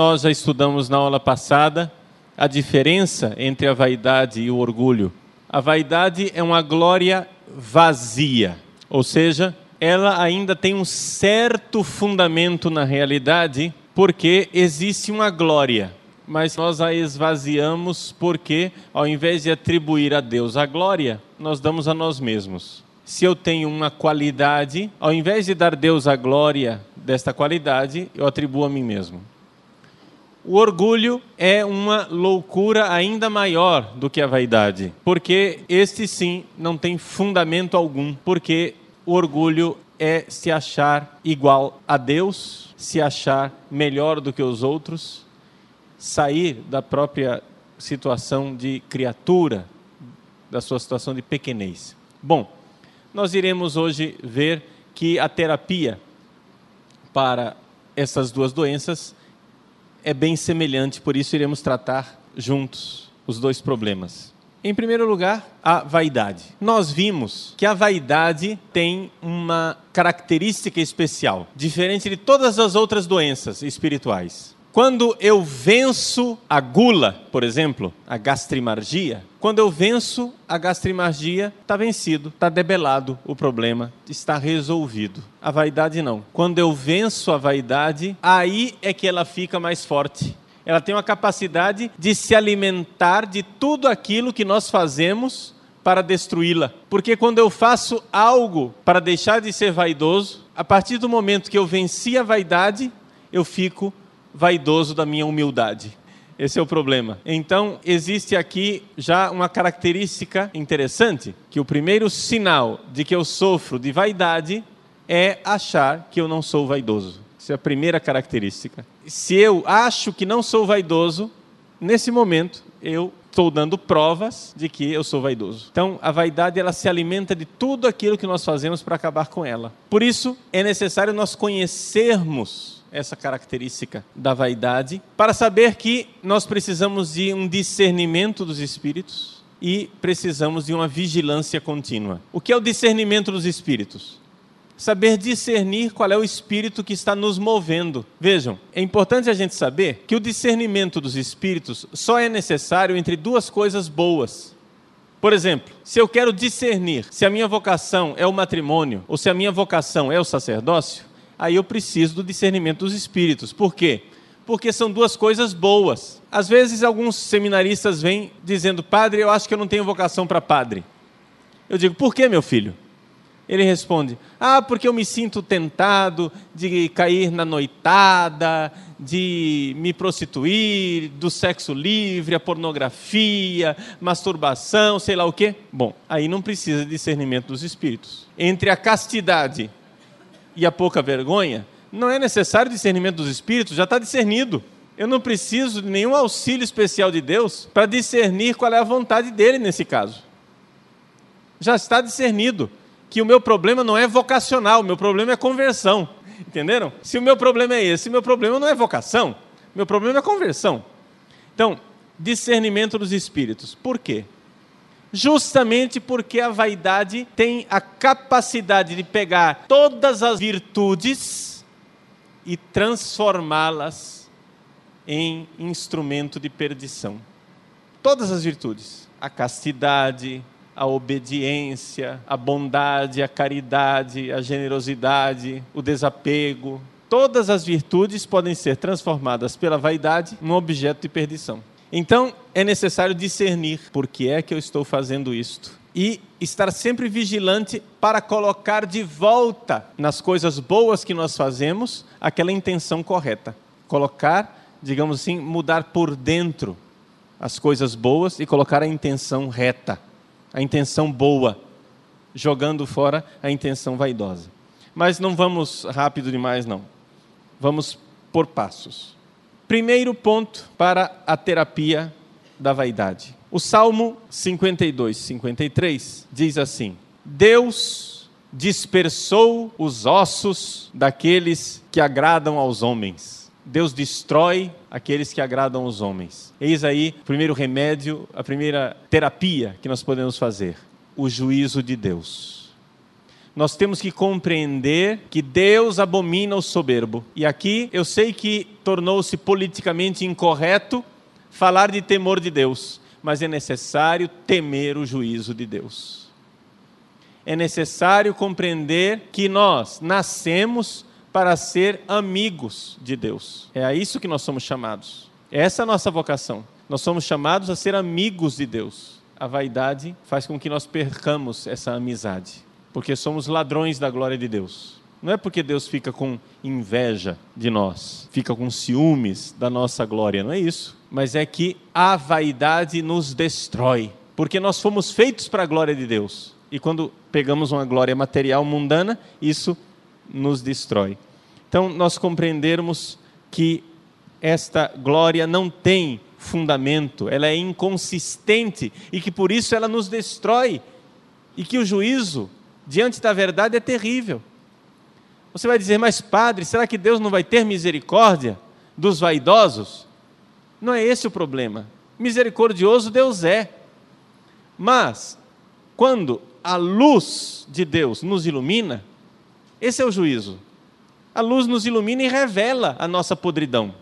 nós já estudamos na aula passada a diferença entre a vaidade e o orgulho. A vaidade é uma glória vazia, ou seja, ela ainda tem um certo fundamento na realidade, porque existe uma glória, mas nós a esvaziamos porque, ao invés de atribuir a Deus a glória, nós damos a nós mesmos. Se eu tenho uma qualidade, ao invés de dar Deus a glória desta qualidade, eu atribuo a mim mesmo. O orgulho é uma loucura ainda maior do que a vaidade, porque este sim não tem fundamento algum, porque o orgulho é se achar igual a Deus, se achar melhor do que os outros, sair da própria situação de criatura, da sua situação de pequenez. Bom, nós iremos hoje ver que a terapia para essas duas doenças é bem semelhante, por isso iremos tratar juntos os dois problemas. Em primeiro lugar, a vaidade. Nós vimos que a vaidade tem uma característica especial, diferente de todas as outras doenças espirituais. Quando eu venço a gula, por exemplo, a gastrimargia, quando eu venço a gastrimargia, está vencido, está debelado o problema, está resolvido. A vaidade não. Quando eu venço a vaidade, aí é que ela fica mais forte. Ela tem uma capacidade de se alimentar de tudo aquilo que nós fazemos para destruí-la. Porque quando eu faço algo para deixar de ser vaidoso, a partir do momento que eu venci a vaidade, eu fico vaidoso da minha humildade. Esse é o problema. Então, existe aqui já uma característica interessante, que o primeiro sinal de que eu sofro de vaidade é achar que eu não sou vaidoso. Essa é a primeira característica. Se eu acho que não sou vaidoso, nesse momento eu estou dando provas de que eu sou vaidoso. Então, a vaidade ela se alimenta de tudo aquilo que nós fazemos para acabar com ela. Por isso, é necessário nós conhecermos essa característica da vaidade, para saber que nós precisamos de um discernimento dos espíritos e precisamos de uma vigilância contínua. O que é o discernimento dos espíritos? Saber discernir qual é o espírito que está nos movendo. Vejam, é importante a gente saber que o discernimento dos espíritos só é necessário entre duas coisas boas. Por exemplo, se eu quero discernir se a minha vocação é o matrimônio ou se a minha vocação é o sacerdócio, aí eu preciso do discernimento dos espíritos. Por quê? Porque são duas coisas boas. Às vezes, alguns seminaristas vêm dizendo: Padre, eu acho que eu não tenho vocação para padre. Eu digo: Por que, meu filho? Ele responde: Ah, porque eu me sinto tentado de cair na noitada, de me prostituir, do sexo livre, a pornografia, masturbação, sei lá o quê. Bom, aí não precisa de discernimento dos espíritos. Entre a castidade e a pouca vergonha, não é necessário discernimento dos espíritos, já está discernido. Eu não preciso de nenhum auxílio especial de Deus para discernir qual é a vontade dele nesse caso. Já está discernido que o meu problema não é vocacional, o meu problema é conversão. Entenderam? Se o meu problema é esse, meu problema não é vocação, meu problema é conversão. Então, discernimento dos espíritos. Por quê? Justamente porque a vaidade tem a capacidade de pegar todas as virtudes e transformá-las em instrumento de perdição. Todas as virtudes, a castidade, a obediência, a bondade, a caridade, a generosidade, o desapego, todas as virtudes podem ser transformadas pela vaidade num objeto de perdição. Então, é necessário discernir por que é que eu estou fazendo isto e estar sempre vigilante para colocar de volta nas coisas boas que nós fazemos aquela intenção correta. Colocar, digamos assim, mudar por dentro as coisas boas e colocar a intenção reta, a intenção boa, jogando fora a intenção vaidosa. Mas não vamos rápido demais, não. Vamos por passos. Primeiro ponto para a terapia da vaidade. O Salmo 52, 53 diz assim: Deus dispersou os ossos daqueles que agradam aos homens. Deus destrói aqueles que agradam aos homens. Eis aí o primeiro remédio, a primeira terapia que nós podemos fazer: o juízo de Deus nós temos que compreender que Deus abomina o soberbo. E aqui eu sei que tornou-se politicamente incorreto falar de temor de Deus, mas é necessário temer o juízo de Deus. É necessário compreender que nós nascemos para ser amigos de Deus. É a isso que nós somos chamados. Essa é a nossa vocação. Nós somos chamados a ser amigos de Deus. A vaidade faz com que nós percamos essa amizade, porque somos ladrões da glória de Deus. Não é porque Deus fica com inveja de nós, fica com ciúmes da nossa glória, não é isso. Mas é que a vaidade nos destrói, porque nós fomos feitos para a glória de Deus. E quando pegamos uma glória material mundana, isso nos destrói. Então, nós compreendermos que esta glória não tem fundamento, ela é inconsistente e que por isso ela nos destrói e que o juízo diante da verdade é terrível. Você vai dizer, mas padre, será que Deus não vai ter misericórdia dos vaidosos? Não é esse o problema. Misericordioso Deus é. Mas, quando a luz de Deus nos ilumina, esse é o juízo. A luz nos ilumina e revela a nossa podridão,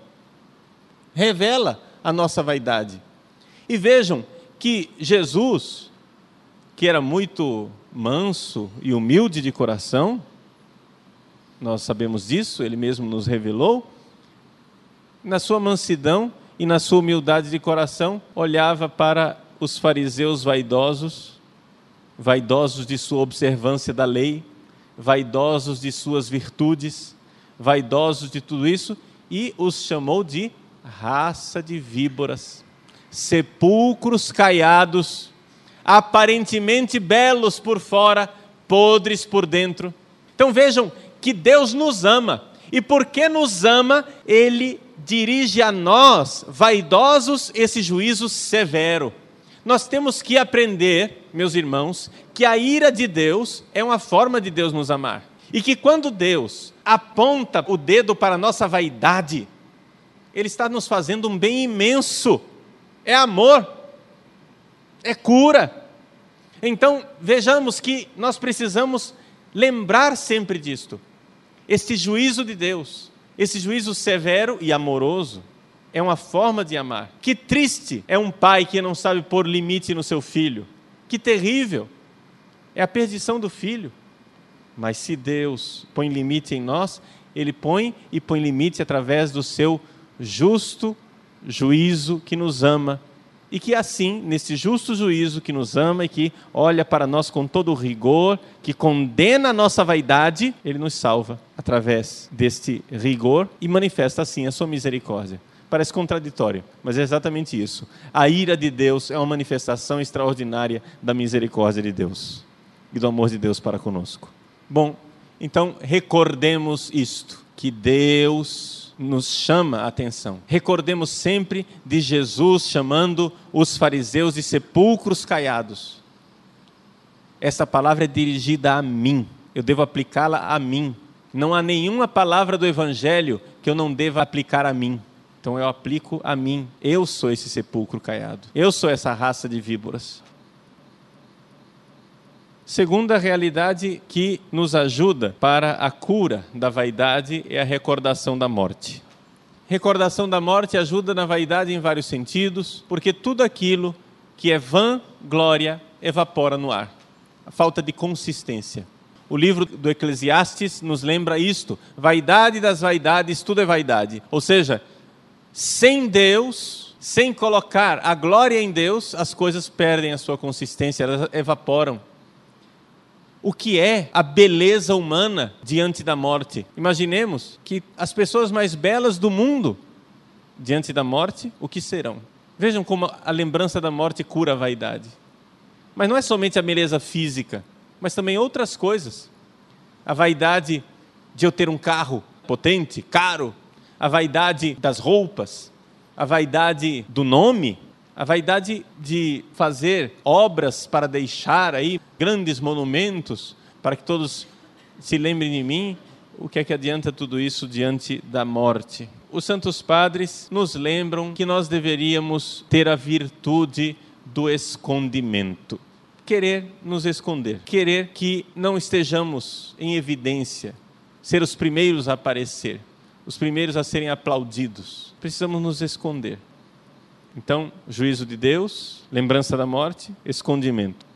revela a nossa vaidade. E vejam que Jesus, que era muito manso e humilde de coração, nós sabemos disso, ele mesmo nos revelou, na sua mansidão e na sua humildade de coração, olhava para os fariseus vaidosos, vaidosos de sua observância da lei, vaidosos de suas virtudes, vaidosos de tudo isso, e os chamou de raça de víboras, sepulcros caiados, aparentemente belos por fora, podres por dentro. Então vejam que Deus nos ama, e porque nos ama, Ele dirige a nós, vaidosos, esse juízo severo. Nós temos que aprender, meus irmãos, que a ira de Deus é uma forma de Deus nos amar. E que quando Deus aponta o dedo para a nossa vaidade, Ele está nos fazendo um bem imenso. É amor, é cura. Então, vejamos que nós precisamos lembrar sempre disto. Este juízo de Deus, esse juízo severo e amoroso, é uma forma de amar. Que triste é um pai que não sabe pôr limite no seu filho. Que terrível é a perdição do filho. Mas se Deus põe limite em nós, Ele põe e põe limite através do seu justo juízo que nos ama. E que assim, nesse justo juízo que nos ama e que olha para nós com todo o rigor, que condena a nossa vaidade, Ele nos salva através deste rigor e manifesta assim a sua misericórdia. Parece contraditório, mas é exatamente isso. A ira de Deus é uma manifestação extraordinária da misericórdia de Deus e do amor de Deus para conosco. Bom, então recordemos isto, que Deus nos chama a atenção. Recordemos sempre de Jesus chamando os fariseus de sepulcros caiados. Essa palavra é dirigida a mim. Eu devo aplicá-la a mim. Não há nenhuma palavra do evangelho que eu não deva aplicar a mim. Então eu aplico a mim. Eu sou esse sepulcro caiado. Eu sou essa raça de víboras. Segunda realidade que nos ajuda para a cura da vaidade é a recordação da morte. Recordação da morte ajuda na vaidade em vários sentidos, porque tudo aquilo que é vã glória evapora no ar. A falta de consistência. O livro do Eclesiastes nos lembra isto: vaidade das vaidades, tudo é vaidade. Ou seja, sem Deus, sem colocar a glória em Deus, as coisas perdem a sua consistência, elas evaporam. O que é a beleza humana diante da morte? Imaginemos que as pessoas mais belas do mundo, diante da morte, o que serão? Vejam como a lembrança da morte cura a vaidade. Mas não é somente a beleza física, mas também outras coisas. A vaidade de eu ter um carro potente, caro, a vaidade das roupas, a vaidade do nome, a vaidade de fazer obras para deixar aí grandes monumentos para que todos se lembrem de mim. O que é que adianta tudo isso diante da morte? Os santos padres nos lembram que nós deveríamos ter a virtude do escondimento. Querer nos esconder, querer que não estejamos em evidência, ser os primeiros a aparecer os primeiros a serem aplaudidos. Precisamos nos esconder. Então, juízo de Deus, lembrança da morte, escondimento.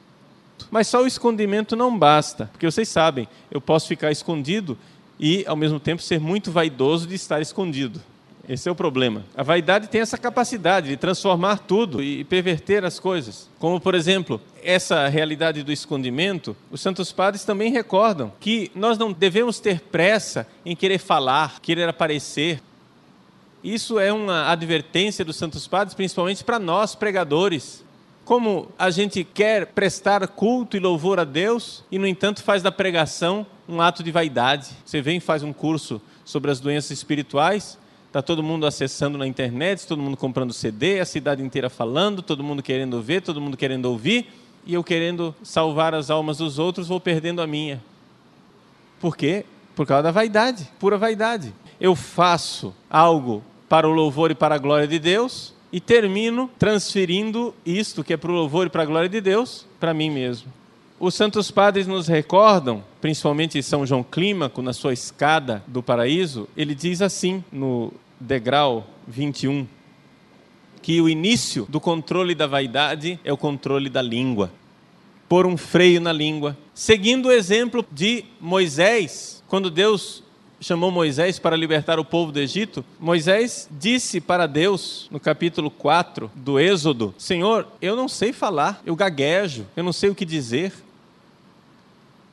Mas só o escondimento não basta, porque vocês sabem, eu posso ficar escondido e, ao mesmo tempo, ser muito vaidoso de estar escondido. Esse é o problema. A vaidade tem essa capacidade de transformar tudo e perverter as coisas. Como, por exemplo, essa realidade do escondimento, os santos padres também recordam que nós não devemos ter pressa em querer falar, querer aparecer. Isso é uma advertência dos santos padres, principalmente para nós, pregadores. Como a gente quer prestar culto e louvor a Deus e, no entanto, faz da pregação um ato de vaidade. Você vem e faz um curso sobre as doenças espirituais, Está todo mundo acessando na internet, todo mundo comprando CD, a cidade inteira falando, todo mundo querendo ver, todo mundo querendo ouvir, e eu querendo salvar as almas dos outros, vou perdendo a minha. Por quê? Por causa da vaidade, pura vaidade. Eu faço algo para o louvor e para a glória de Deus e termino transferindo isto que é para o louvor e para a glória de Deus para mim mesmo. Os santos padres nos recordam, principalmente São João Clímaco, na sua escada do paraíso, ele diz assim no degrau 21, que o início do controle da vaidade é o controle da língua. Pôr um freio na língua. Seguindo o exemplo de Moisés, quando Deus chamou Moisés para libertar o povo do Egito, Moisés disse para Deus, no capítulo 4 do Êxodo: Senhor, eu não sei falar, eu gaguejo, eu não sei o que dizer.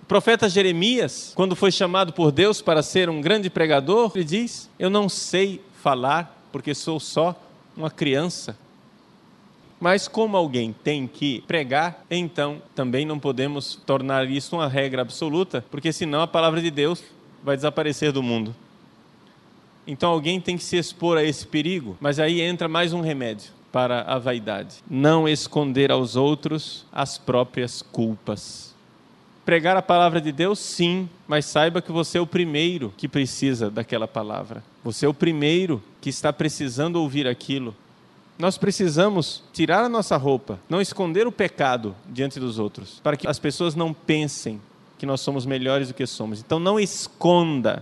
O profeta Jeremias, quando foi chamado por Deus para ser um grande pregador, ele diz: Eu não sei falar porque sou só uma criança. Mas como alguém tem que pregar, então também não podemos tornar isso uma regra absoluta, porque senão a palavra de Deus vai desaparecer do mundo. Então alguém tem que se expor a esse perigo, mas aí entra mais um remédio para a vaidade: não esconder aos outros as próprias culpas. Pregar a palavra de Deus, sim, mas saiba que você é o primeiro que precisa daquela palavra. Você é o primeiro que está precisando ouvir aquilo. Nós precisamos tirar a nossa roupa, não esconder o pecado diante dos outros, para que as pessoas não pensem que nós somos melhores do que somos. Então não esconda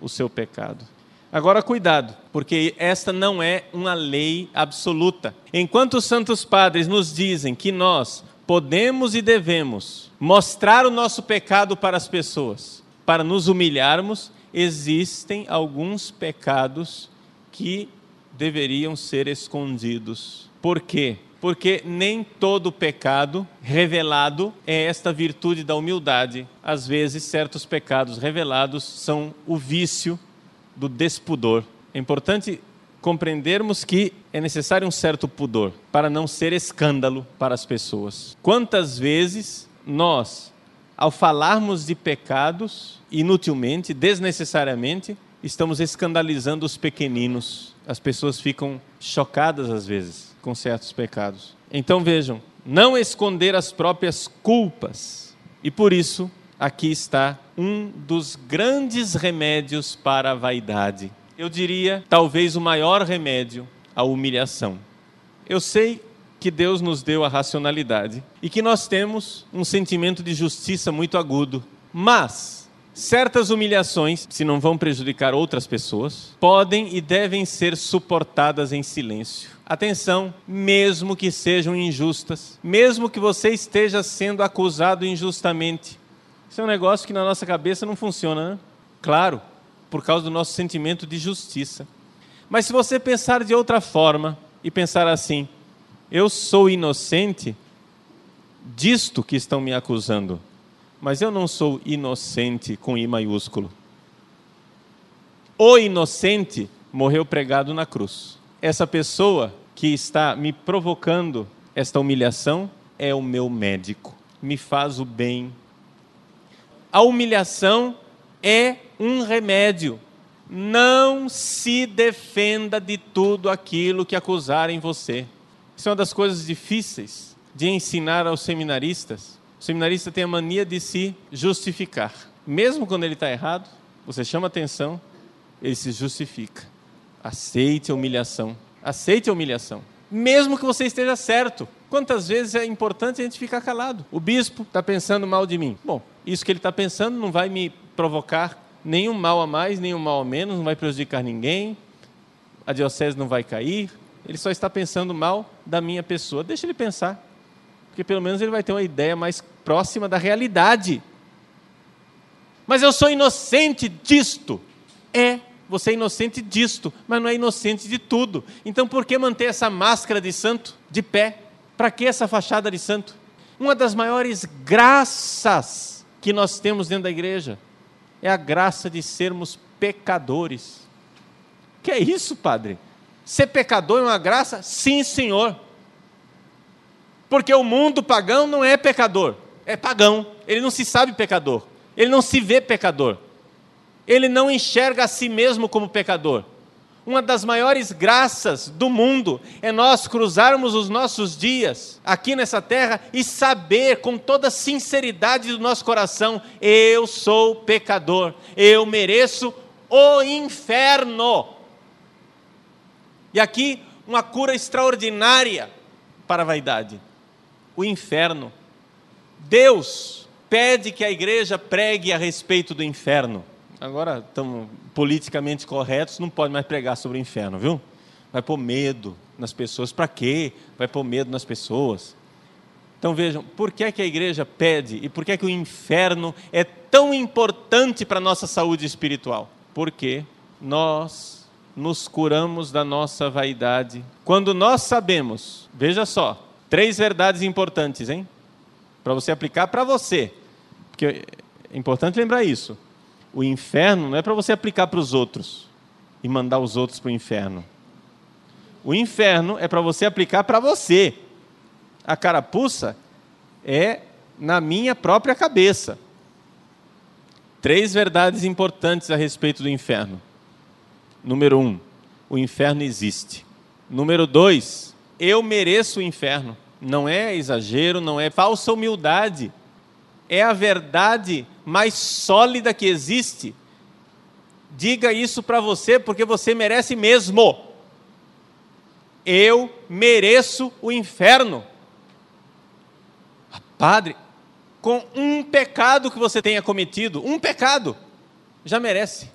o seu pecado. Agora, cuidado, porque esta não é uma lei absoluta. Enquanto os santos padres nos dizem que nós podemos e devemos mostrar o nosso pecado para as pessoas, para nos humilharmos, existem alguns pecados que deveriam ser escondidos. Por quê? Porque nem todo pecado revelado é esta virtude da humildade. Às vezes, certos pecados revelados são o vício do despudor. É importante compreendermos que é necessário um certo pudor para não ser escândalo para as pessoas. Quantas vezes nós, ao falarmos de pecados, inutilmente, desnecessariamente, estamos escandalizando os pequeninos. As pessoas ficam chocadas às vezes com certos pecados. Então vejam, não esconder as próprias culpas. E por isso, aqui está um dos grandes remédios para a vaidade eu diria, talvez o maior remédio à humilhação. Eu sei que Deus nos deu a racionalidade e que nós temos um sentimento de justiça muito agudo, mas certas humilhações, se não vão prejudicar outras pessoas, podem e devem ser suportadas em silêncio. Atenção, mesmo que sejam injustas, mesmo que você esteja sendo acusado injustamente. Isso é um negócio que na nossa cabeça não funciona, né? Claro, por causa do nosso sentimento de justiça. Mas se você pensar de outra forma e pensar assim, eu sou inocente disto que estão me acusando, mas eu não sou inocente com I maiúsculo. O inocente morreu pregado na cruz. Essa pessoa que está me provocando esta humilhação é o meu médico, me faz o bem. A humilhação é um remédio. Não se defenda de tudo aquilo que acusarem você. Isso é uma das coisas difíceis de ensinar aos seminaristas. O seminarista tem a mania de se justificar. Mesmo quando ele está errado, você chama atenção, ele se justifica. Aceite a humilhação. Aceite a humilhação. Mesmo que você esteja certo. Quantas vezes é importante a gente ficar calado? O bispo está pensando mal de mim. Bom, isso que ele está pensando não vai me provocar nenhum mal a mais, nenhum mal a menos, não vai prejudicar ninguém, a diocese não vai cair, ele só está pensando mal da minha pessoa. Deixa ele pensar, porque pelo menos ele vai ter uma ideia mais próxima da realidade. Mas eu sou inocente disto. É, você é inocente disto, mas não é inocente de tudo. Então por que manter essa máscara de santo de pé? Para que essa fachada de santo? Uma das maiores graças que nós temos dentro da igreja é a graça de sermos pecadores. Que é isso, padre? Ser pecador é uma graça? Sim, senhor. Porque o mundo pagão não é pecador, é pagão. Ele não se sabe pecador, ele não se vê pecador, ele não enxerga a si mesmo como pecador. Uma das maiores graças do mundo é nós cruzarmos os nossos dias aqui nessa terra e saber com toda sinceridade do nosso coração: eu sou pecador, eu mereço o inferno. E aqui uma cura extraordinária para a vaidade: o inferno. Deus pede que a igreja pregue a respeito do inferno. Agora estamos politicamente corretos, não pode mais pregar sobre o inferno, viu? Vai pôr medo nas pessoas. Para quê? Vai pôr medo nas pessoas. Então vejam, por que, é que a igreja pede e por que, é que o inferno é tão importante para a nossa saúde espiritual? Porque nós nos curamos da nossa vaidade. Quando nós sabemos, veja só, três verdades importantes, hein? Para você aplicar para você. Porque é importante lembrar isso o inferno não é para você aplicar para os outros e mandar os outros para o inferno. O inferno é para você aplicar para você. A carapuça é na minha própria cabeça. Três verdades importantes a respeito do inferno. Número um, o inferno existe. Número dois, eu mereço o inferno. Não é exagero, não é falsa humildade é a verdade mais sólida que existe. Diga isso para você, porque você merece mesmo. Eu mereço o inferno. Padre, com um pecado que você tenha cometido, um pecado, já merece.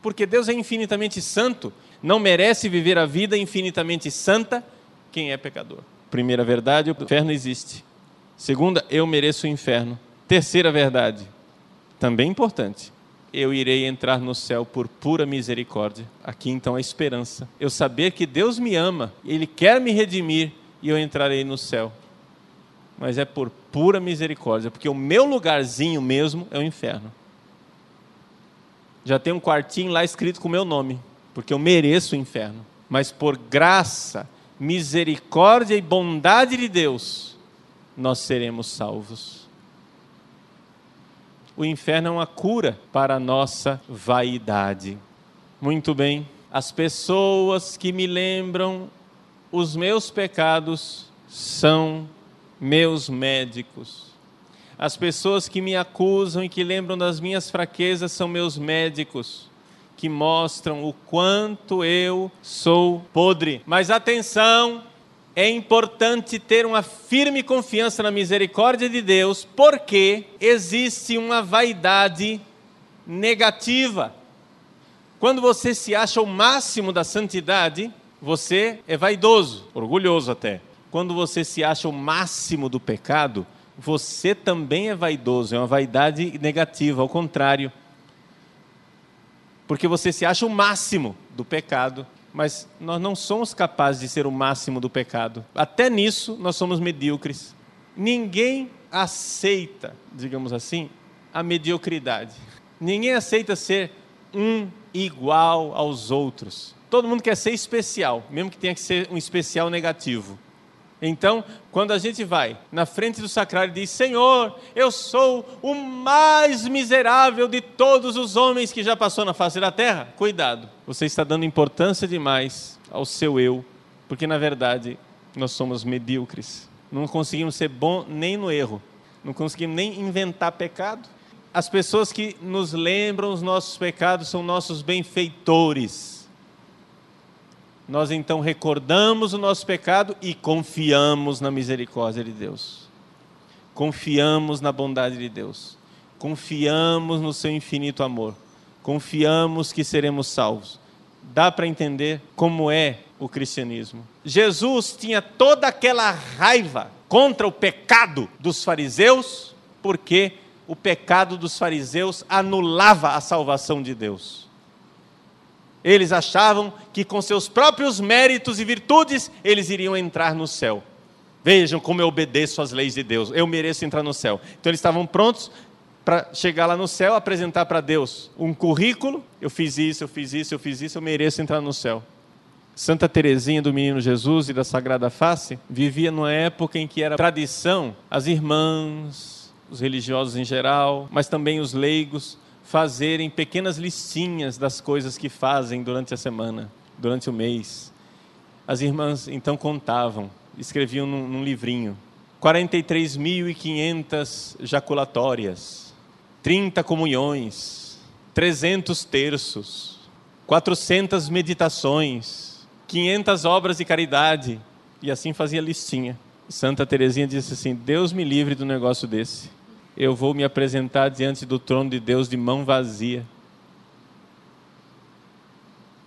Porque Deus é infinitamente santo, não merece viver a vida infinitamente santa quem é pecador. Primeira verdade, o inferno existe. Segunda, eu mereço o inferno. Terceira verdade, também importante. Eu irei entrar no céu por pura misericórdia. Aqui então a esperança. Eu saber que Deus me ama, Ele quer me redimir e eu entrarei no céu. Mas é por pura misericórdia, porque o meu lugarzinho mesmo é o inferno. Já tem um quartinho lá escrito com o meu nome, porque eu mereço o inferno. Mas por graça, misericórdia e bondade de Deus, nós seremos salvos. O inferno é uma cura para a nossa vaidade. Muito bem, as pessoas que me lembram os meus pecados são meus médicos. As pessoas que me acusam e que lembram das minhas fraquezas são meus médicos que mostram o quanto eu sou podre. Mas atenção, é importante ter uma firme confiança na misericórdia de Deus, porque existe uma vaidade negativa. Quando você se acha o máximo da santidade, você é vaidoso, orgulhoso até. Quando você se acha o máximo do pecado, você também é vaidoso, é uma vaidade negativa, ao contrário porque você se acha o máximo do pecado, mas nós não somos capazes de ser o máximo do pecado. Até nisso nós somos medíocres. Ninguém aceita, digamos assim, a mediocridade. Ninguém aceita ser um igual aos outros. Todo mundo quer ser especial, mesmo que tenha que ser um especial negativo. Então, quando a gente vai na frente do sacrário e diz: Senhor, eu sou o mais miserável de todos os homens que já passou na face da terra, cuidado, você está dando importância demais ao seu eu, porque na verdade nós somos medíocres. Não conseguimos ser bom nem no erro, não conseguimos nem inventar pecado. As pessoas que nos lembram os nossos pecados são nossos benfeitores nós então recordamos o nosso pecado e confiamos na misericórdia de Deus. Confiamos na bondade de Deus. confiamos no seu infinito amor, confiamos que seremos salvos. Dá para entender como é o cristianismo. Jesus tinha toda aquela raiva contra o pecado dos fariseus, porque o pecado dos fariseus anulava a salvação de Deus. Eles achavam que com seus próprios méritos e virtudes eles iriam entrar no céu. Vejam como eu obedeço às leis de Deus, eu mereço entrar no céu. Então eles estavam prontos para chegar lá no céu, apresentar para Deus um currículo. Eu fiz isso, eu fiz isso, eu fiz isso, eu mereço entrar no céu. Santa Teresinha do Menino Jesus e da Sagrada Face vivia numa época em que era tradição as irmãs, os religiosos em geral, mas também os leigos fazerem pequenas listinhas das coisas que fazem durante a semana, durante o mês. As irmãs então contavam, escreviam num, num livrinho: 43.500 jaculatórias, 30 comunhões, 300 terços, 400 meditações, 500 obras de caridade, e assim fazia listinha. Santa Teresinha disse assim: Deus me livre do negócio desse eu vou me apresentar diante do trono de Deus de mão vazia.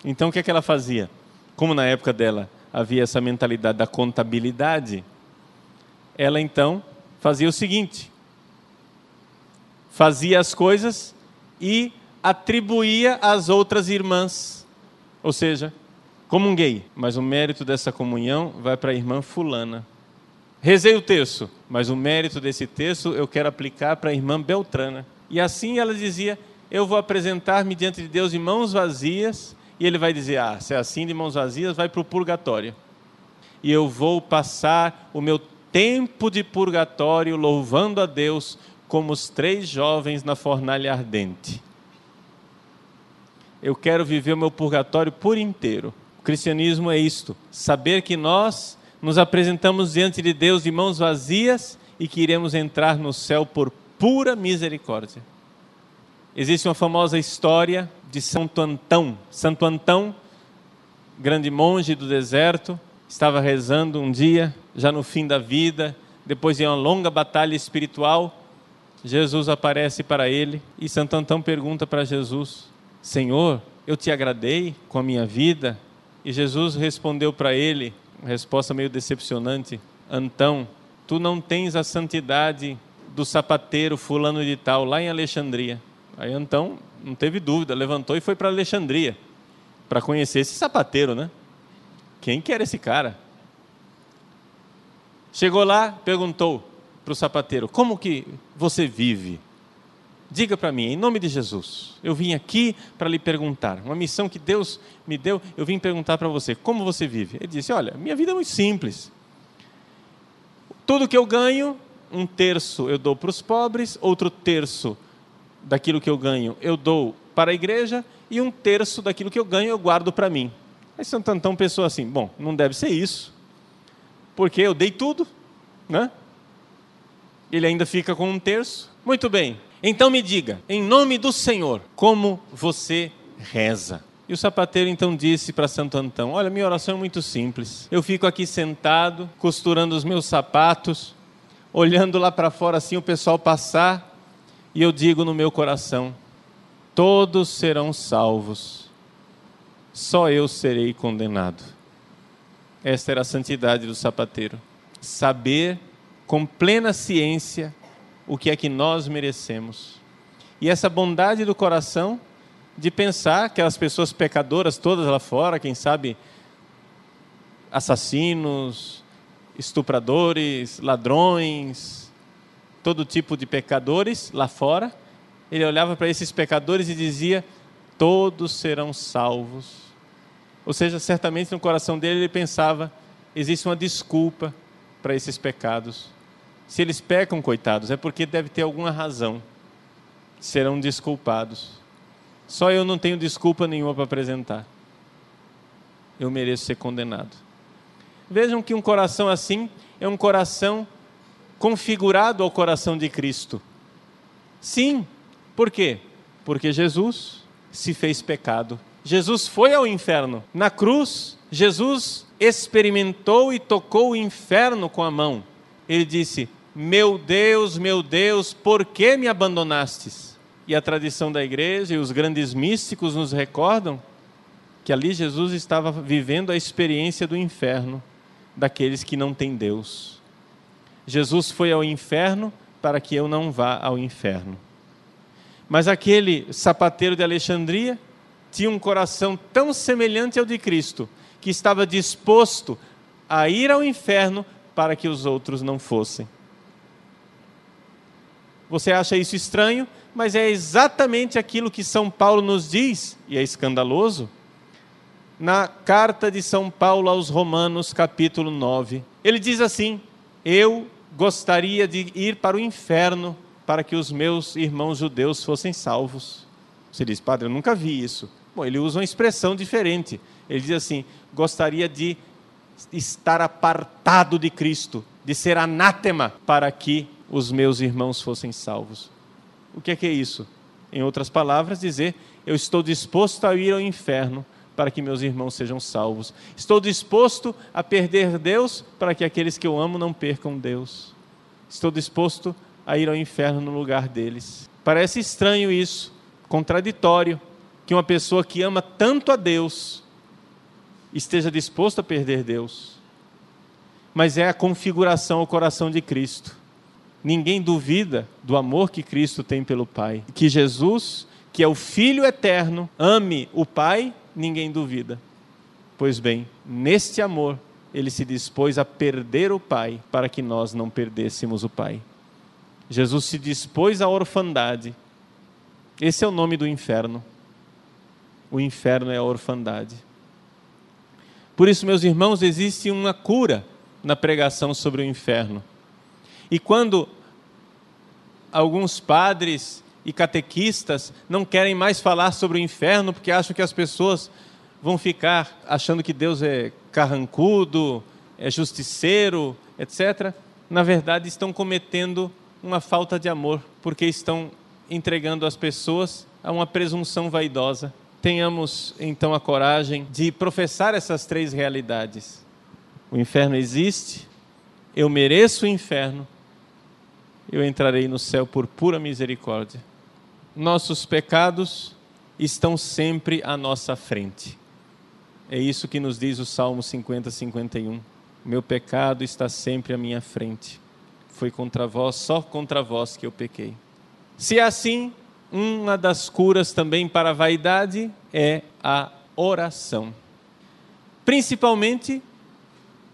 Então o que é que ela fazia? Como na época dela havia essa mentalidade da contabilidade, ela então fazia o seguinte: fazia as coisas e atribuía às outras irmãs. Ou seja, comunguei, mas o mérito dessa comunhão vai para a irmã Fulana. Rezei o terço, mas o mérito desse terço eu quero aplicar para a irmã Beltrana. E assim ela dizia: Eu vou apresentar-me diante de Deus de mãos vazias, e ele vai dizer: Ah, se é assim de mãos vazias, vai para o purgatório. E eu vou passar o meu tempo de purgatório louvando a Deus como os três jovens na fornalha ardente. Eu quero viver o meu purgatório por inteiro. O cristianismo é isto: saber que nós nos apresentamos diante de Deus de mãos vazias e que iremos entrar no céu por pura misericórdia. Existe uma famosa história de Santo Antão. Santo Antão, grande monge do deserto, estava rezando um dia, já no fim da vida, depois de uma longa batalha espiritual. Jesus aparece para ele e Santo Antão pergunta para Jesus: Senhor, eu te agradei com a minha vida? E Jesus respondeu para ele: resposta meio decepcionante. Antão, tu não tens a santidade do sapateiro fulano de tal, lá em Alexandria. Aí Antão não teve dúvida, levantou e foi para Alexandria para conhecer esse sapateiro, né? Quem que era esse cara? Chegou lá, perguntou para o sapateiro: Como que você vive? Diga para mim, em nome de Jesus, eu vim aqui para lhe perguntar, uma missão que Deus me deu, eu vim perguntar para você, como você vive? Ele disse: Olha, minha vida é muito simples. Tudo que eu ganho, um terço eu dou para os pobres, outro terço daquilo que eu ganho eu dou para a igreja e um terço daquilo que eu ganho eu guardo para mim. Aí Santo Antão pensou assim: bom, não deve ser isso, porque eu dei tudo, né? Ele ainda fica com um terço. Muito bem, então me diga, em nome do Senhor, como você reza? E o sapateiro então disse para Santo Antão: Olha, minha oração é muito simples. Eu fico aqui sentado, costurando os meus sapatos, olhando lá para fora assim o pessoal passar, e eu digo no meu coração: Todos serão salvos, só eu serei condenado. Esta era a santidade do sapateiro. Saber com plena ciência o que é que nós merecemos. E essa bondade do coração de pensar que as pessoas pecadoras todas lá fora, quem sabe assassinos, estupradores, ladrões, todo tipo de pecadores lá fora, ele olhava para esses pecadores e dizia: todos serão salvos. Ou seja, certamente no coração dele ele pensava: existe uma desculpa para esses pecados. Se eles pecam, coitados, é porque deve ter alguma razão. Serão desculpados. Só eu não tenho desculpa nenhuma para apresentar. Eu mereço ser condenado. Vejam que um coração assim é um coração configurado ao coração de Cristo. Sim, por quê? Porque Jesus se fez pecado. Jesus foi ao inferno. Na cruz, Jesus experimentou e tocou o inferno com a mão ele disse: Meu Deus, meu Deus, por que me abandonastes? E a tradição da igreja e os grandes místicos nos recordam que ali Jesus estava vivendo a experiência do inferno daqueles que não têm Deus. Jesus foi ao inferno para que eu não vá ao inferno. Mas aquele sapateiro de Alexandria tinha um coração tão semelhante ao de Cristo, que estava disposto a ir ao inferno para que os outros não fossem. Você acha isso estranho, mas é exatamente aquilo que São Paulo nos diz, e é escandaloso, na carta de São Paulo aos Romanos, capítulo 9. Ele diz assim: Eu gostaria de ir para o inferno para que os meus irmãos judeus fossem salvos. Você diz, padre, eu nunca vi isso. Bom, ele usa uma expressão diferente. Ele diz assim: gostaria de estar apartado de Cristo, de ser anátema para que os meus irmãos fossem salvos. O que é que é isso? Em outras palavras, dizer: eu estou disposto a ir ao inferno para que meus irmãos sejam salvos. Estou disposto a perder Deus para que aqueles que eu amo não percam Deus. Estou disposto a ir ao inferno no lugar deles. Parece estranho isso, contraditório, que uma pessoa que ama tanto a Deus esteja disposto a perder Deus. Mas é a configuração ao coração de Cristo. Ninguém duvida do amor que Cristo tem pelo Pai. Que Jesus, que é o Filho eterno, ame o Pai, ninguém duvida. Pois bem, neste amor, ele se dispôs a perder o Pai para que nós não perdêssemos o Pai. Jesus se dispôs à orfandade. Esse é o nome do inferno. O inferno é a orfandade. Por isso, meus irmãos, existe uma cura na pregação sobre o inferno. E quando alguns padres e catequistas não querem mais falar sobre o inferno porque acham que as pessoas vão ficar achando que Deus é carrancudo, é justiceiro, etc., na verdade estão cometendo uma falta de amor, porque estão entregando as pessoas a uma presunção vaidosa tenhamos então a coragem de professar essas três realidades. O inferno existe, eu mereço o inferno, eu entrarei no céu por pura misericórdia. Nossos pecados estão sempre à nossa frente. É isso que nos diz o Salmo 50, 51. Meu pecado está sempre à minha frente. Foi contra vós, só contra vós que eu pequei. Se é assim, uma das curas também para a vaidade é a oração. Principalmente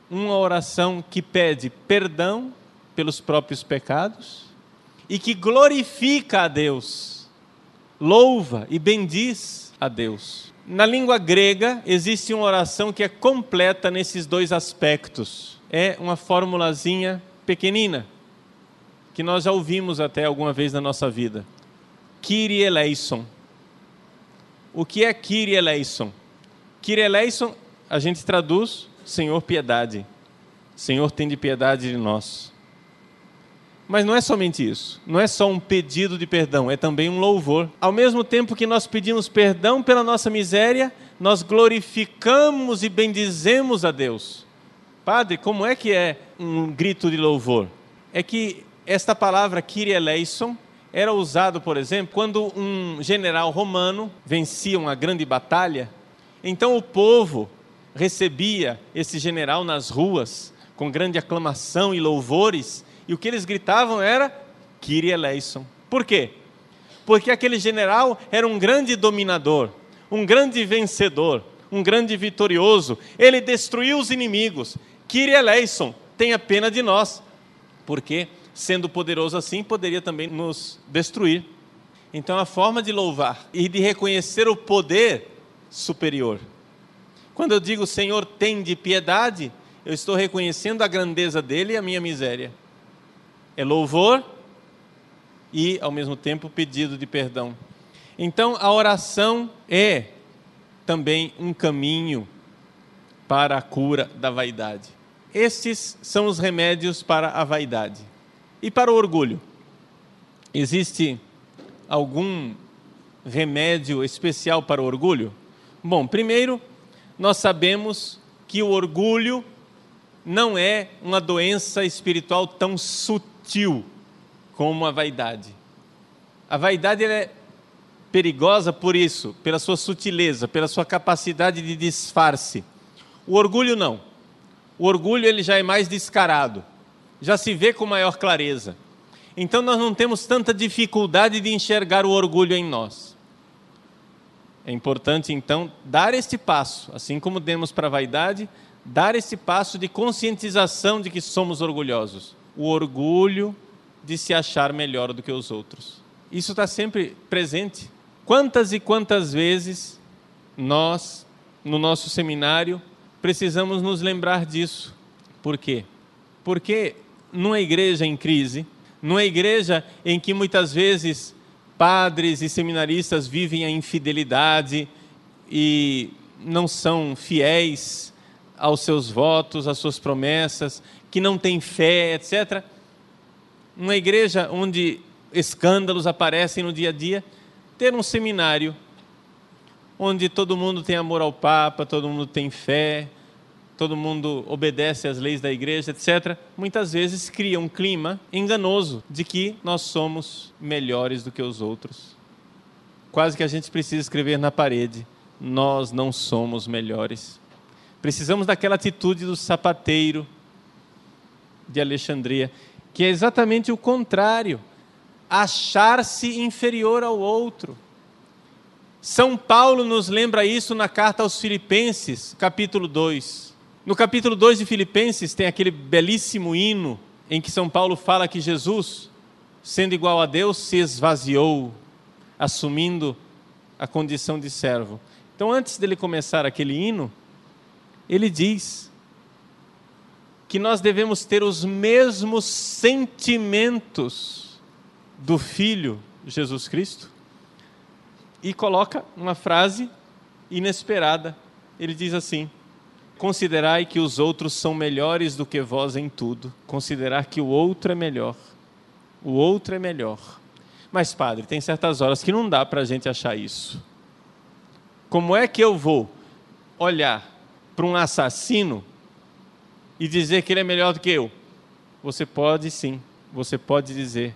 uma oração que pede perdão pelos próprios pecados e que glorifica a Deus, louva e bendiz a Deus. Na língua grega existe uma oração que é completa nesses dois aspectos. É uma formulazinha pequenina que nós já ouvimos até alguma vez na nossa vida. Kyrie eleison. O que é Kyrie eleison? Kyrie eleison, a gente traduz Senhor piedade. Senhor tem de piedade de nós. Mas não é somente isso. Não é só um pedido de perdão, é também um louvor. Ao mesmo tempo que nós pedimos perdão pela nossa miséria, nós glorificamos e bendizemos a Deus. Padre, como é que é um grito de louvor? É que esta palavra Kyrie eleison era usado, por exemplo, quando um general romano vencia uma grande batalha. Então o povo recebia esse general nas ruas com grande aclamação e louvores, e o que eles gritavam era Kyrie eleison. Por quê? Porque aquele general era um grande dominador, um grande vencedor, um grande vitorioso. Ele destruiu os inimigos. Kyrie eleison, tenha pena de nós. Por quê? sendo poderoso assim, poderia também nos destruir. Então, a forma de louvar e de reconhecer o poder superior. Quando eu digo Senhor, tem de piedade, eu estou reconhecendo a grandeza dele e a minha miséria. É louvor e, ao mesmo tempo, pedido de perdão. Então, a oração é também um caminho para a cura da vaidade. Estes são os remédios para a vaidade. E para o orgulho? Existe algum remédio especial para o orgulho? Bom, primeiro, nós sabemos que o orgulho não é uma doença espiritual tão sutil sutil como a vaidade. A vaidade é perigosa por isso, pela sua sutileza, pela sua capacidade de disfarce. O orgulho não. O orgulho ele já é mais descarado, já se vê com maior clareza. Então nós não temos tanta dificuldade de enxergar o orgulho em nós. É importante então dar este passo, assim como demos para a vaidade, dar esse passo de conscientização de que somos orgulhosos. O orgulho de se achar melhor do que os outros. Isso está sempre presente. Quantas e quantas vezes nós, no nosso seminário, precisamos nos lembrar disso. Por quê? Porque numa igreja em crise, numa igreja em que muitas vezes padres e seminaristas vivem a infidelidade e não são fiéis aos seus votos, às suas promessas, que não têm fé, etc. Uma igreja onde escândalos aparecem no dia a dia, ter um seminário onde todo mundo tem amor ao Papa, todo mundo tem fé, todo mundo obedece às leis da igreja, etc., muitas vezes cria um clima enganoso de que nós somos melhores do que os outros. Quase que a gente precisa escrever na parede: nós não somos melhores. Precisamos daquela atitude do sapateiro de Alexandria, que é exatamente o contrário achar-se inferior ao outro. São Paulo nos lembra isso na carta aos Filipenses, capítulo 2. No capítulo 2 de Filipenses tem aquele belíssimo hino em que São Paulo fala que Jesus, sendo igual a Deus, se esvaziou, assumindo a condição de servo. Então, antes dele começar aquele hino, ele diz que nós devemos ter os mesmos sentimentos do Filho Jesus Cristo e coloca uma frase inesperada. Ele diz assim: Considerai que os outros são melhores do que vós em tudo. Considerar que o outro é melhor. O outro é melhor. Mas, padre, tem certas horas que não dá para a gente achar isso. Como é que eu vou olhar para um assassino e dizer que ele é melhor do que eu? Você pode sim, você pode dizer.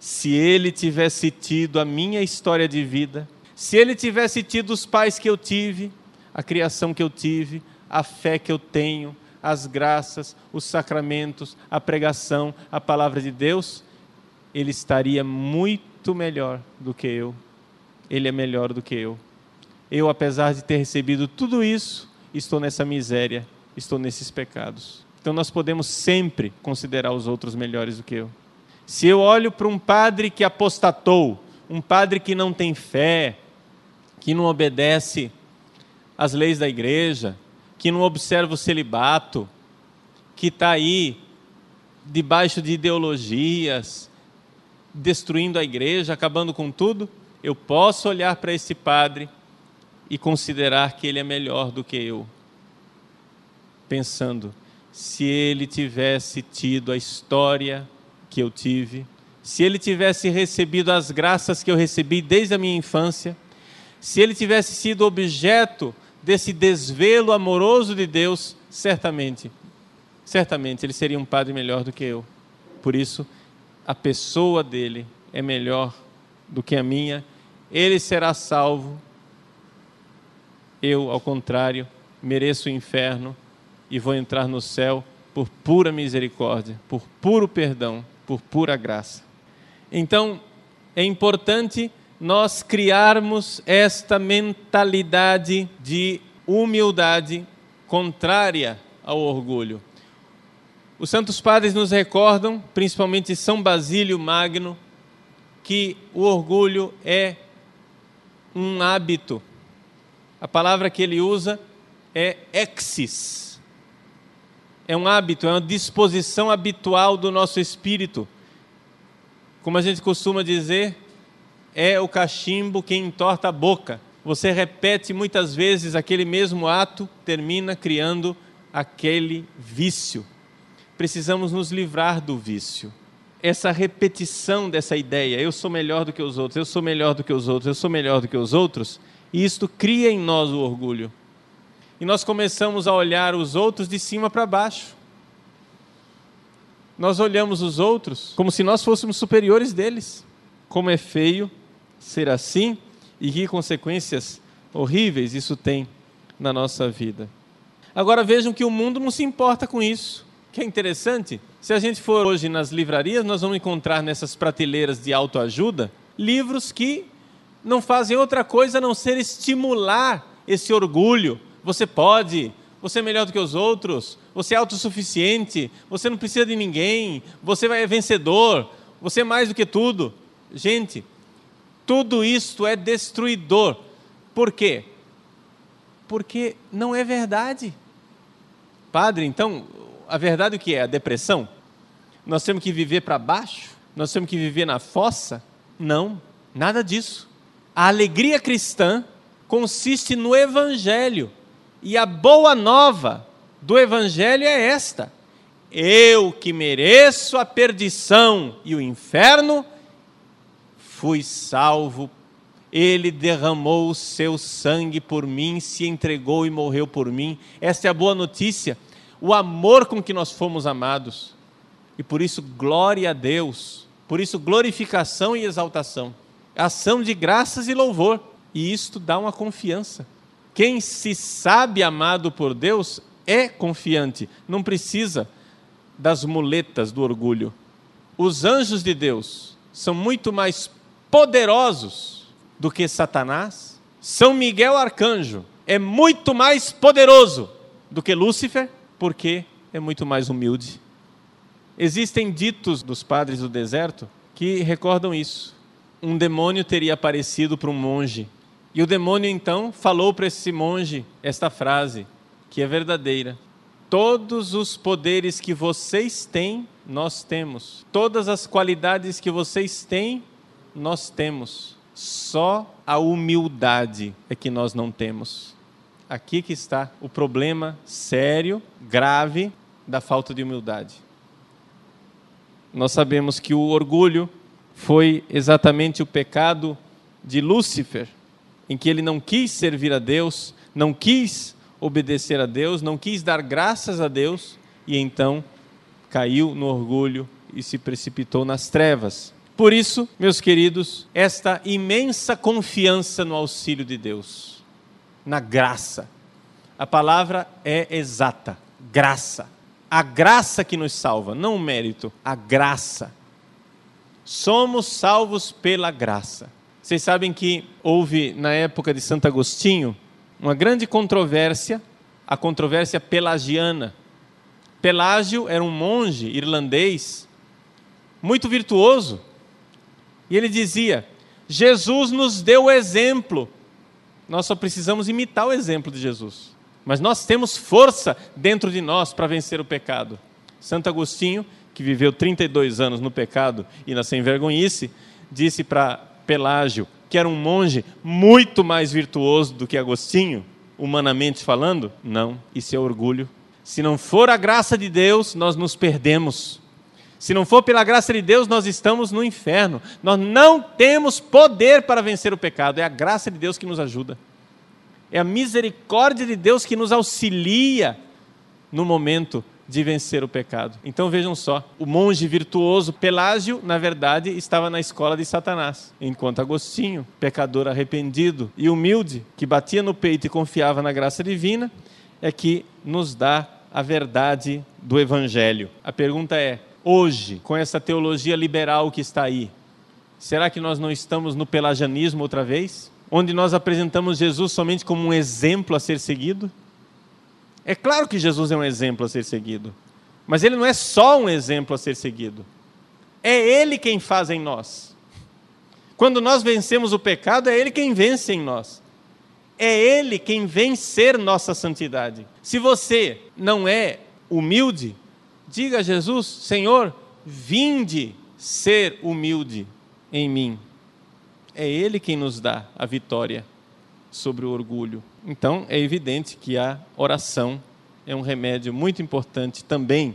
Se ele tivesse tido a minha história de vida, se ele tivesse tido os pais que eu tive, a criação que eu tive, a fé que eu tenho, as graças, os sacramentos, a pregação, a palavra de Deus, ele estaria muito melhor do que eu. Ele é melhor do que eu. Eu, apesar de ter recebido tudo isso, estou nessa miséria, estou nesses pecados. Então nós podemos sempre considerar os outros melhores do que eu. Se eu olho para um padre que apostatou, um padre que não tem fé, que não obedece às leis da igreja, que não observa o celibato, que está aí debaixo de ideologias, destruindo a igreja, acabando com tudo, eu posso olhar para esse padre e considerar que ele é melhor do que eu. Pensando, se ele tivesse tido a história que eu tive, se ele tivesse recebido as graças que eu recebi desde a minha infância, se ele tivesse sido objeto desse desvelo amoroso de Deus, certamente, certamente ele seria um padre melhor do que eu. Por isso, a pessoa dele é melhor do que a minha, ele será salvo. Eu, ao contrário, mereço o inferno e vou entrar no céu por pura misericórdia, por puro perdão, por pura graça. Então, é importante nós criarmos esta mentalidade de humildade contrária ao orgulho. Os santos padres nos recordam, principalmente São Basílio Magno, que o orgulho é um hábito. A palavra que ele usa é exis. É um hábito, é uma disposição habitual do nosso espírito. Como a gente costuma dizer, é o cachimbo que entorta a boca. Você repete muitas vezes aquele mesmo ato, termina criando aquele vício. Precisamos nos livrar do vício. Essa repetição dessa ideia, eu sou melhor do que os outros, eu sou melhor do que os outros, eu sou melhor do que os outros, e isto cria em nós o orgulho. E nós começamos a olhar os outros de cima para baixo. nós olhamos os outros como se nós fôssemos superiores deles. Como é feio ser assim e que consequências horríveis isso tem na nossa vida. Agora vejam que o mundo não se importa com isso. Que é interessante, se a gente for hoje nas livrarias, nós vamos encontrar nessas prateleiras de autoajuda livros que não fazem outra coisa a não ser estimular esse orgulho. Você pode, você é melhor do que os outros, você é autossuficiente, você não precisa de ninguém, você é vencedor, você é mais do que tudo. Gente, tudo isso é destruidor. Por quê? Porque não é verdade. Padre, então, a verdade o que é? A depressão? Nós temos que viver para baixo? Nós temos que viver na fossa? Não, nada disso. A alegria cristã consiste no Evangelho. E a boa nova do Evangelho é esta: eu que mereço a perdição e o inferno, fui salvo. Ele derramou o seu sangue por mim, se entregou e morreu por mim. Esta é a boa notícia, o amor com que nós fomos amados. E por isso, glória a Deus, por isso, glorificação e exaltação, ação de graças e louvor. E isto dá uma confiança. Quem se sabe amado por Deus é confiante, não precisa das muletas do orgulho. Os anjos de Deus são muito mais poderosos do que Satanás. São Miguel Arcanjo é muito mais poderoso do que Lúcifer, porque é muito mais humilde. Existem ditos dos padres do deserto que recordam isso. Um demônio teria aparecido para um monge e o demônio então falou para esse monge esta frase, que é verdadeira: Todos os poderes que vocês têm, nós temos. Todas as qualidades que vocês têm, nós temos. Só a humildade é que nós não temos. Aqui que está o problema sério, grave da falta de humildade. Nós sabemos que o orgulho foi exatamente o pecado de Lúcifer, em que ele não quis servir a Deus, não quis obedecer a Deus, não quis dar graças a Deus e então caiu no orgulho e se precipitou nas trevas. Por isso, meus queridos, esta imensa confiança no auxílio de Deus, na graça. A palavra é exata, graça. A graça que nos salva, não o mérito, a graça. Somos salvos pela graça. Vocês sabem que houve, na época de Santo Agostinho, uma grande controvérsia, a controvérsia pelagiana. Pelágio era um monge irlandês, muito virtuoso, e ele dizia: Jesus nos deu o exemplo, nós só precisamos imitar o exemplo de Jesus. Mas nós temos força dentro de nós para vencer o pecado. Santo Agostinho, que viveu 32 anos no pecado e na sem vergonhice, disse para Pelágio, que era um monge muito mais virtuoso do que Agostinho, humanamente falando? Não, isso é orgulho. Se não for a graça de Deus, nós nos perdemos. Se não for pela graça de Deus, nós estamos no inferno. Nós não temos poder para vencer o pecado, é a graça de Deus que nos ajuda. É a misericórdia de Deus que nos auxilia no momento de vencer o pecado. Então vejam só, o monge virtuoso Pelágio, na verdade, estava na escola de Satanás, enquanto Agostinho, pecador arrependido e humilde, que batia no peito e confiava na graça divina, é que nos dá a verdade do evangelho. A pergunta é: hoje, com essa teologia liberal que está aí, será que nós não estamos no pelagianismo outra vez? Onde nós apresentamos Jesus somente como um exemplo a ser seguido? É claro que Jesus é um exemplo a ser seguido, mas ele não é só um exemplo a ser seguido. É ele quem faz em nós. Quando nós vencemos o pecado, é ele quem vence em nós. É ele quem vem ser nossa santidade. Se você não é humilde, diga a Jesus: Senhor, vinde ser humilde em mim. É Ele quem nos dá a vitória sobre o orgulho. Então, é evidente que a oração é um remédio muito importante também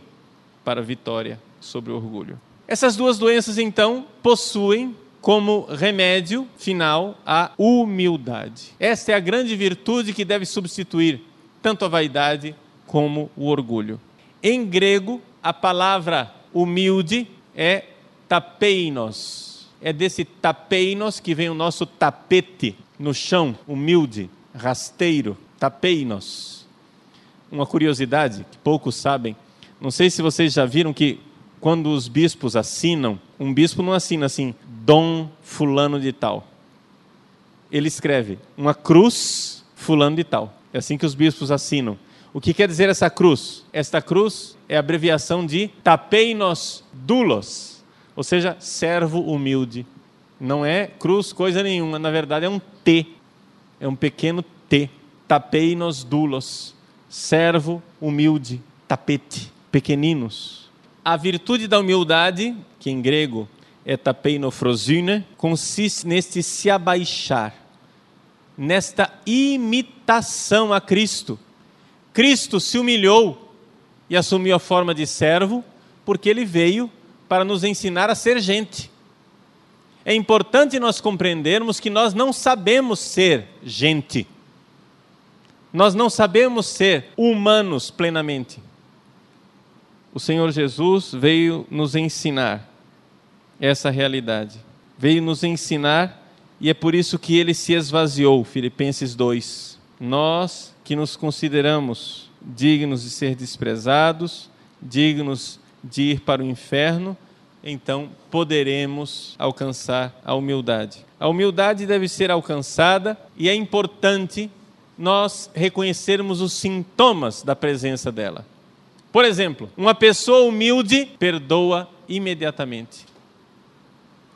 para a vitória sobre o orgulho. Essas duas doenças, então, possuem como remédio final a humildade. Esta é a grande virtude que deve substituir tanto a vaidade como o orgulho. Em grego, a palavra humilde é tapeinos. É desse tapeinos que vem o nosso tapete no chão, humilde, rasteiro, tapeinos. Uma curiosidade que poucos sabem, não sei se vocês já viram que quando os bispos assinam, um bispo não assina assim, Dom Fulano de Tal. Ele escreve uma cruz Fulano de Tal. É assim que os bispos assinam. O que quer dizer essa cruz? Esta cruz é a abreviação de tapeinos dulos, ou seja, servo humilde. Não é cruz coisa nenhuma, na verdade é um T, é um pequeno T. Tapeinos dulos, servo humilde, tapete, pequeninos. A virtude da humildade, que em grego é tapeinofrosine, consiste neste se abaixar, nesta imitação a Cristo. Cristo se humilhou e assumiu a forma de servo, porque ele veio para nos ensinar a ser gente. É importante nós compreendermos que nós não sabemos ser gente. Nós não sabemos ser humanos plenamente. O Senhor Jesus veio nos ensinar essa realidade. Veio nos ensinar e é por isso que ele se esvaziou, Filipenses 2. Nós que nos consideramos dignos de ser desprezados, dignos de ir para o inferno, então poderemos alcançar a humildade. A humildade deve ser alcançada e é importante nós reconhecermos os sintomas da presença dela. Por exemplo, uma pessoa humilde perdoa imediatamente.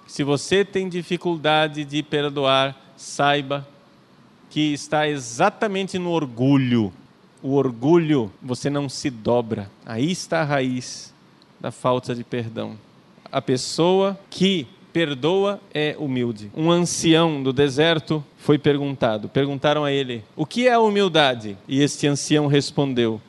Se você tem dificuldade de perdoar, saiba que está exatamente no orgulho. O orgulho, você não se dobra. Aí está a raiz da falta de perdão. A pessoa que perdoa é humilde. Um ancião do deserto foi perguntado. Perguntaram a ele: "O que é a humildade?" E este ancião respondeu: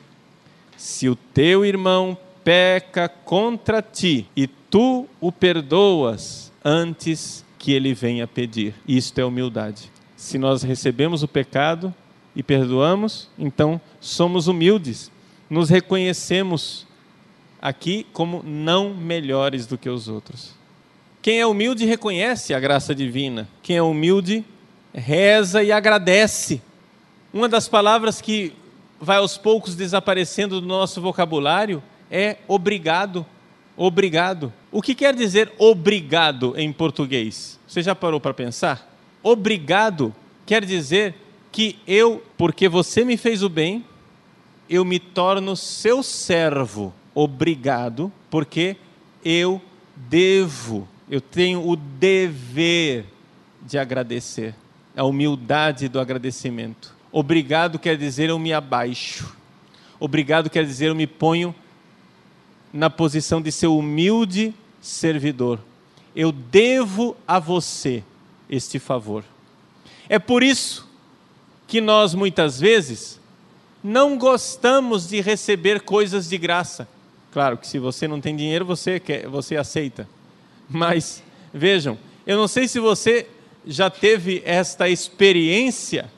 se o teu irmão peca contra ti e tu o perdoas antes que ele venha pedir. Isto é humildade. Se nós recebemos o pecado e perdoamos, então somos humildes. Nos reconhecemos aqui como não melhores do que os outros. Quem é humilde reconhece a graça divina. Quem é humilde reza e agradece. Uma das palavras que vai aos poucos desaparecendo do nosso vocabulário é obrigado. Obrigado. O que quer dizer obrigado em português? Você já parou para pensar? Obrigado quer dizer que eu, porque você me fez o bem, eu me torno seu servo. Obrigado, porque eu devo, eu tenho o dever de agradecer. A humildade do agradecimento. Obrigado quer dizer eu me abaixo. Obrigado quer dizer eu me ponho na posição de ser humilde servidor. Eu devo a você este favor. É por isso que nós muitas vezes não gostamos de receber coisas de graça. Claro que se você não tem dinheiro, você quer, você aceita. Mas vejam, eu não sei se você já teve esta experiência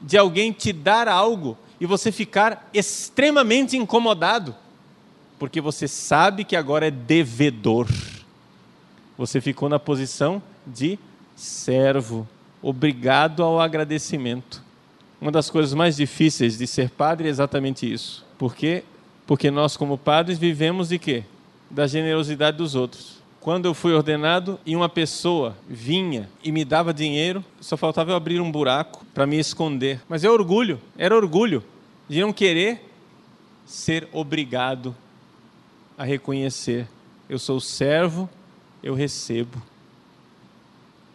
de alguém te dar algo e você ficar extremamente incomodado, porque você sabe que agora é devedor. Você ficou na posição de servo, obrigado ao agradecimento. Uma das coisas mais difíceis de ser padre é exatamente isso. Por quê? Porque nós, como padres, vivemos de quê? Da generosidade dos outros. Quando eu fui ordenado e uma pessoa vinha e me dava dinheiro, só faltava eu abrir um buraco para me esconder. Mas é orgulho, era orgulho de não querer ser obrigado a reconhecer: eu sou servo, eu recebo.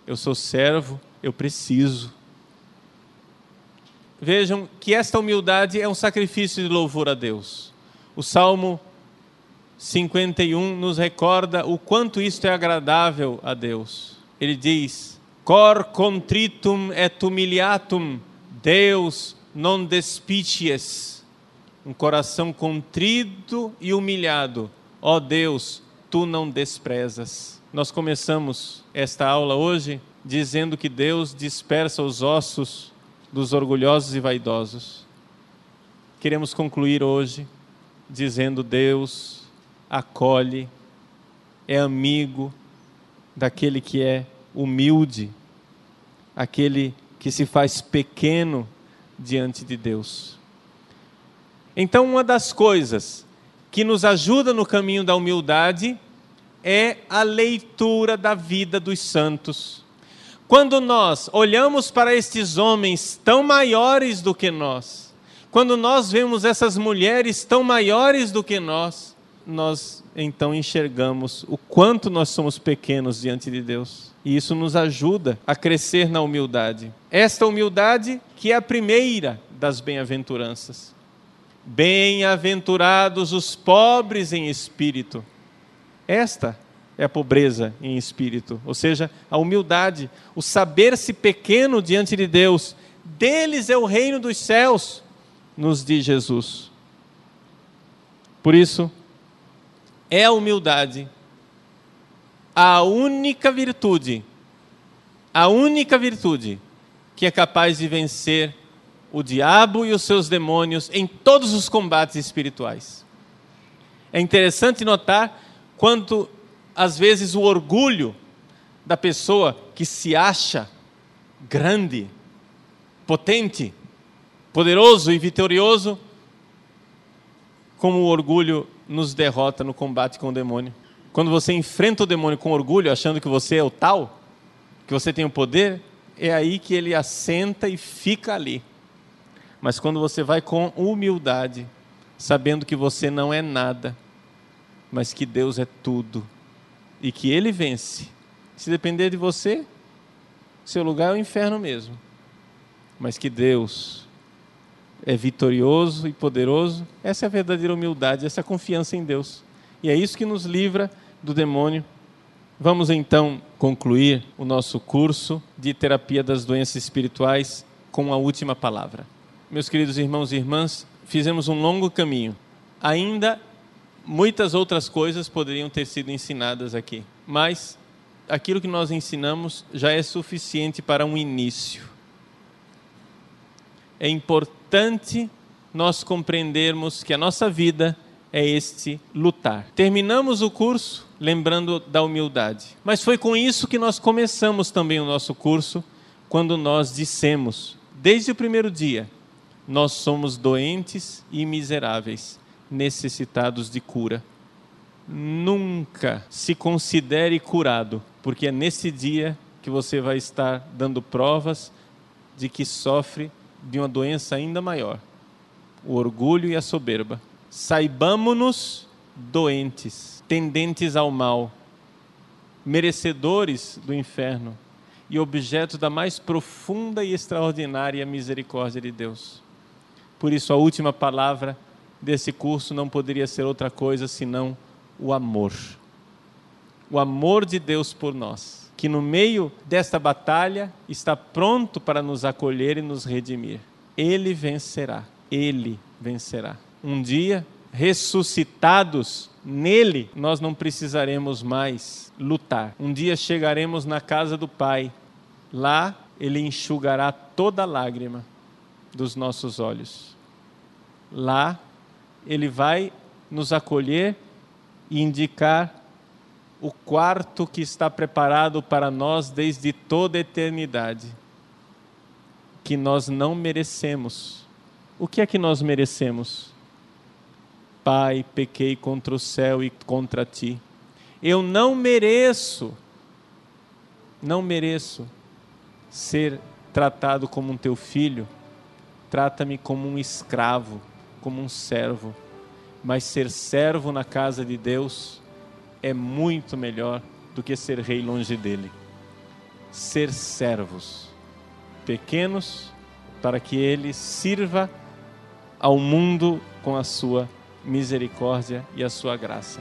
Eu sou servo, eu preciso. Vejam que esta humildade é um sacrifício de louvor a Deus. O Salmo 51 nos recorda o quanto isto é agradável a Deus. Ele diz: Cor contritum et humiliatum, Deus non despicies. Um coração contrito e humilhado, ó Deus, tu não desprezas. Nós começamos esta aula hoje dizendo que Deus dispersa os ossos dos orgulhosos e vaidosos. Queremos concluir hoje dizendo: Deus acolhe, é amigo daquele que é humilde, aquele que se faz pequeno diante de Deus. Então, uma das coisas que nos ajuda no caminho da humildade é a leitura da vida dos santos. Quando nós olhamos para estes homens tão maiores do que nós, quando nós vemos essas mulheres tão maiores do que nós, nós então enxergamos o quanto nós somos pequenos diante de Deus. E isso nos ajuda a crescer na humildade. Esta humildade que é a primeira das bem-aventuranças. Bem-aventurados os pobres em espírito. Esta é a pobreza em espírito, ou seja, a humildade, o saber-se pequeno diante de Deus. Deles é o reino dos céus, nos diz Jesus. Por isso, é a humildade a única virtude, a única virtude que é capaz de vencer o diabo e os seus demônios em todos os combates espirituais. É interessante notar quanto, às vezes, o orgulho da pessoa que se acha grande, potente, poderoso e vitorioso, como o orgulho nos derrota no combate com o demônio. Quando você enfrenta o demônio com orgulho, achando que você é o tal, que você tem o poder, é aí que ele assenta e fica ali. Mas quando você vai com humildade, sabendo que você não é nada, mas que Deus é tudo e que Ele vence. Se depender de você, seu lugar é o inferno mesmo. Mas que Deus é vitorioso e poderoso, essa é a verdadeira humildade, essa é a confiança em Deus. E é isso que nos livra do demônio. Vamos então concluir o nosso curso de terapia das doenças espirituais com a última palavra. Meus queridos irmãos e irmãs, fizemos um longo caminho. Ainda muitas outras coisas poderiam ter sido ensinadas aqui, mas aquilo que nós ensinamos já é suficiente para um início. É importante nós compreendermos que a nossa vida é este lutar. Terminamos o curso lembrando da humildade, mas foi com isso que nós começamos também o nosso curso, quando nós dissemos, desde o primeiro dia, nós somos doentes e miseráveis, necessitados de cura. Nunca se considere curado, porque é nesse dia que você vai estar dando provas de que sofre de uma doença ainda maior: o orgulho e a soberba. Saibamos-nos doentes, tendentes ao mal, merecedores do inferno e objetos da mais profunda e extraordinária misericórdia de Deus. Por isso, a última palavra desse curso não poderia ser outra coisa senão o amor. O amor de Deus por nós, que no meio desta batalha está pronto para nos acolher e nos redimir. Ele vencerá, ele vencerá. Um dia, ressuscitados nele, nós não precisaremos mais lutar. Um dia chegaremos na casa do Pai. Lá ele enxugará toda lágrima dos nossos olhos lá, ele vai nos acolher e indicar o quarto que está preparado para nós desde toda a eternidade, que nós não merecemos. O que é que nós merecemos? Pai, pequei contra o céu e contra ti. Eu não mereço, não mereço ser tratado como um teu filho. Trata-me como um escravo como um servo, mas ser servo na casa de Deus é muito melhor do que ser rei longe dele. Ser servos, pequenos, para que ele sirva ao mundo com a sua misericórdia e a sua graça.